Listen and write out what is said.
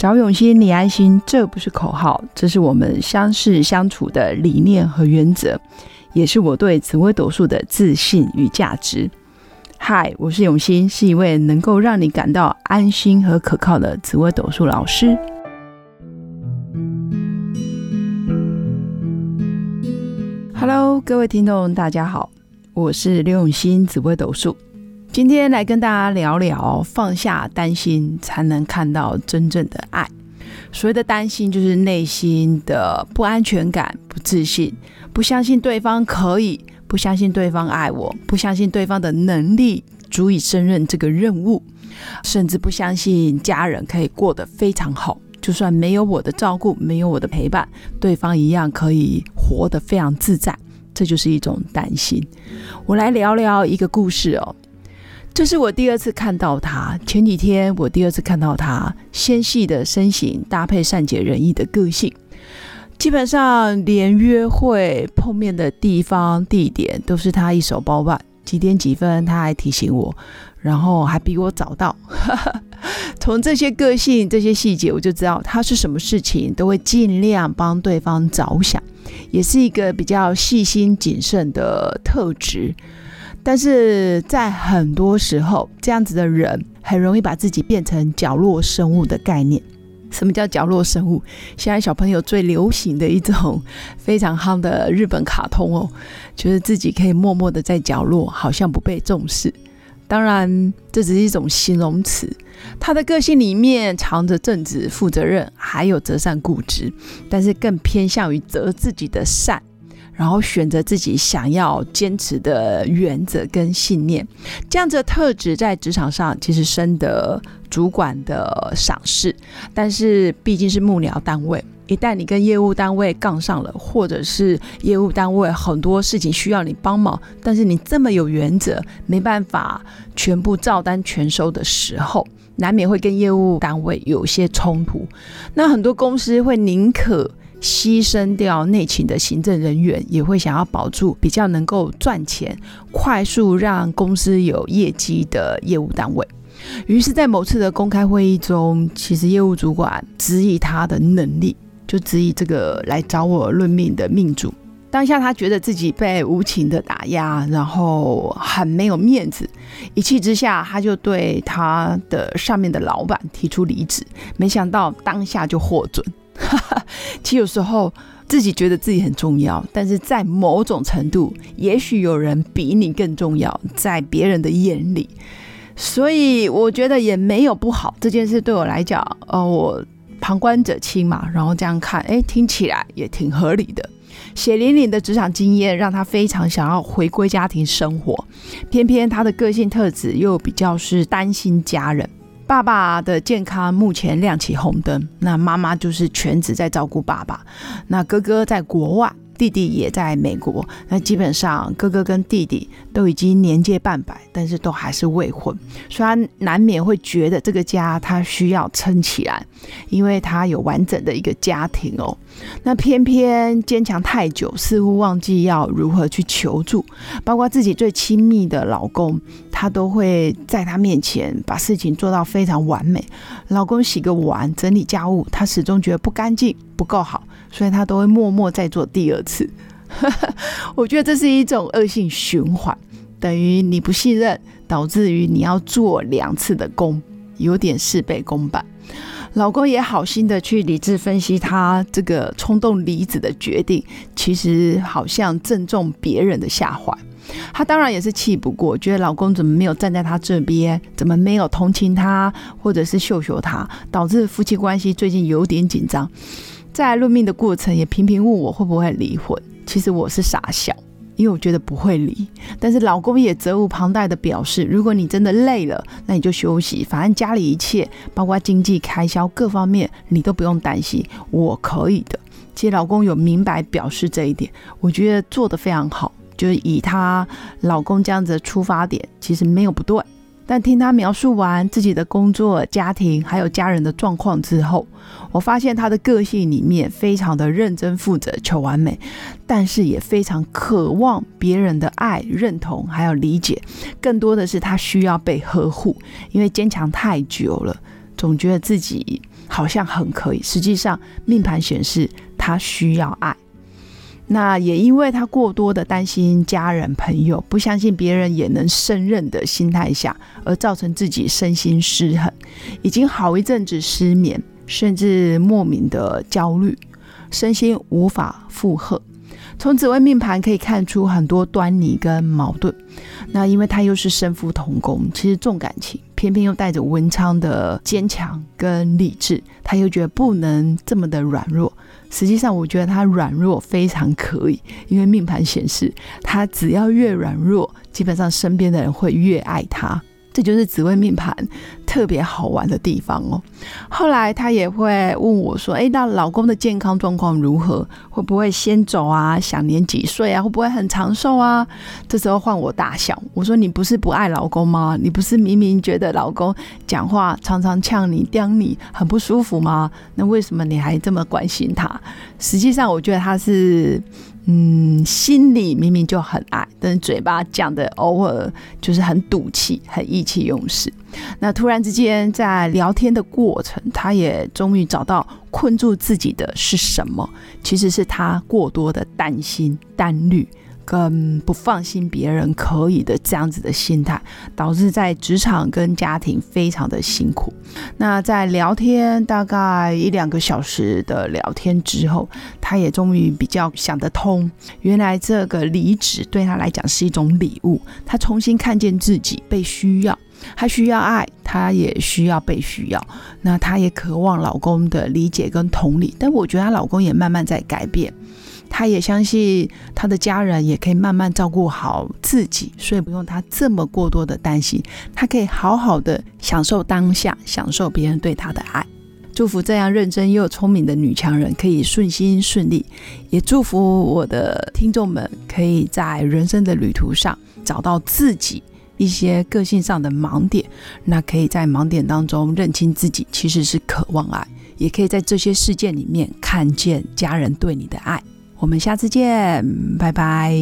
找永新，你安心，这不是口号，这是我们相识相处的理念和原则，也是我对紫微斗数的自信与价值。嗨，我是永新，是一位能够让你感到安心和可靠的紫微斗数老师。Hello，各位听众，大家好，我是刘永新，紫微斗数。今天来跟大家聊聊，放下担心，才能看到真正的爱。所谓的担心，就是内心的不安全感、不自信，不相信对方可以，不相信对方爱我，不相信对方的能力足以胜任这个任务，甚至不相信家人可以过得非常好，就算没有我的照顾，没有我的陪伴，对方一样可以活得非常自在。这就是一种担心。我来聊聊一个故事哦。这是我第二次看到他。前几天我第二次看到他，纤细的身形搭配善解人意的个性，基本上连约会碰面的地方地点都是他一手包办。几点几分他还提醒我，然后还比我早到。从这些个性、这些细节，我就知道他是什么事情都会尽量帮对方着想，也是一个比较细心谨慎的特质。但是在很多时候，这样子的人很容易把自己变成角落生物的概念。什么叫角落生物？现在小朋友最流行的一种非常夯的日本卡通哦，觉得自己可以默默的在角落，好像不被重视。当然，这只是一种形容词。他的个性里面藏着正直、负责任，还有择善固执，但是更偏向于择自己的善。然后选择自己想要坚持的原则跟信念，这样子的特质在职场上其实深得主管的赏识。但是毕竟是幕僚单位，一旦你跟业务单位杠上了，或者是业务单位很多事情需要你帮忙，但是你这么有原则，没办法全部照单全收的时候，难免会跟业务单位有些冲突。那很多公司会宁可。牺牲掉内勤的行政人员，也会想要保住比较能够赚钱、快速让公司有业绩的业务单位。于是，在某次的公开会议中，其实业务主管质疑他的能力，就质疑这个来找我论命的命主。当下他觉得自己被无情的打压，然后很没有面子，一气之下，他就对他的上面的老板提出离职。没想到当下就获准。其实有时候自己觉得自己很重要，但是在某种程度，也许有人比你更重要，在别人的眼里，所以我觉得也没有不好。这件事对我来讲，呃，我旁观者清嘛，然后这样看，哎，听起来也挺合理的。血淋淋的职场经验让他非常想要回归家庭生活，偏偏他的个性特质又比较是担心家人。爸爸的健康目前亮起红灯，那妈妈就是全职在照顾爸爸，那哥哥在国外。弟弟也在美国，那基本上哥哥跟弟弟都已经年届半百，但是都还是未婚，所以他难免会觉得这个家他需要撑起来，因为他有完整的一个家庭哦。那偏偏坚强太久，似乎忘记要如何去求助，包括自己最亲密的老公，他都会在他面前把事情做到非常完美。老公洗个碗、整理家务，他始终觉得不干净、不够好。所以他都会默默再做第二次，我觉得这是一种恶性循环，等于你不信任，导致于你要做两次的工，有点事倍功半。老公也好心的去理智分析他这个冲动离子的决定，其实好像正中别人的下怀。他当然也是气不过，觉得老公怎么没有站在他这边，怎么没有同情他，或者是秀秀他，导致夫妻关系最近有点紧张。在论命的过程，也频频问我会不会离婚。其实我是傻笑，因为我觉得不会离。但是老公也责无旁贷的表示，如果你真的累了，那你就休息，反正家里一切，包括经济开销各方面，你都不用担心，我可以的。其实老公有明白表示这一点，我觉得做得非常好。就是以她老公这样子的出发点，其实没有不对。但听他描述完自己的工作、家庭还有家人的状况之后，我发现他的个性里面非常的认真负责、求完美，但是也非常渴望别人的爱、认同还有理解。更多的是他需要被呵护，因为坚强太久了，总觉得自己好像很可以，实际上命盘显示他需要爱。那也因为他过多的担心家人朋友，不相信别人也能胜任的心态下，而造成自己身心失衡，已经好一阵子失眠，甚至莫名的焦虑，身心无法负荷。从紫薇命盘可以看出很多端倪跟矛盾。那因为他又是身夫同工，其实重感情，偏偏又带着文昌的坚强跟理智，他又觉得不能这么的软弱。实际上，我觉得他软弱非常可以，因为命盘显示，他只要越软弱，基本上身边的人会越爱他。这就是紫微命盘特别好玩的地方哦。后来他也会问我说：“哎，那老公的健康状况如何？会不会先走啊？享年几岁啊？会不会很长寿啊？”这时候换我大笑，我说：“你不是不爱老公吗？你不是明明觉得老公讲话常常呛你、刁你，很不舒服吗？那为什么你还这么关心他？实际上，我觉得他是。”嗯，心里明明就很爱，但是嘴巴讲的偶尔就是很赌气、很意气用事。那突然之间，在聊天的过程，他也终于找到困住自己的是什么？其实是他过多的担心、担虑。跟不放心别人可以的这样子的心态，导致在职场跟家庭非常的辛苦。那在聊天大概一两个小时的聊天之后，他也终于比较想得通，原来这个离职对他来讲是一种礼物。他重新看见自己被需要，她需要爱，她也需要被需要。那她也渴望老公的理解跟同理，但我觉得她老公也慢慢在改变。他也相信他的家人也可以慢慢照顾好自己，所以不用他这么过多的担心。他可以好好的享受当下，享受别人对他的爱。祝福这样认真又聪明的女强人可以顺心顺利，也祝福我的听众们可以在人生的旅途上找到自己一些个性上的盲点，那可以在盲点当中认清自己其实是渴望爱，也可以在这些事件里面看见家人对你的爱。我们下次见拜拜。